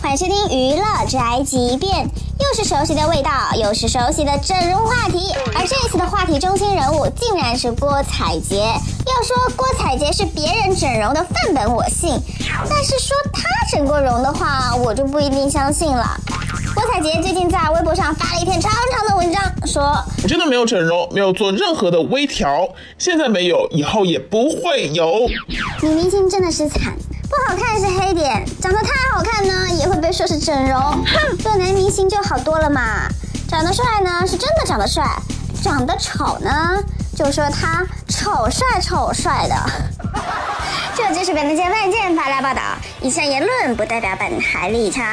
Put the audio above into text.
欢迎收听娱乐宅急便，又是熟悉的味道，又是熟悉的整容话题。而这一次的话题中心人物竟然是郭采洁。要说郭采洁是别人整容的范本，我信；但是说她整过容的话，我就不一定相信了。郭采洁最近在微博上发了一篇长长的文章，说：“我真的没有整容，没有做任何的微调，现在没有，以后也不会有。”女明星真的是惨。不好看是黑点，长得太好看被说是整容。哼，做男明星就好多了嘛。长得帅呢是真的长得帅，长得丑呢就说他丑帅丑帅的。这就是本台外界发来报道，以下言论不代表本台立场。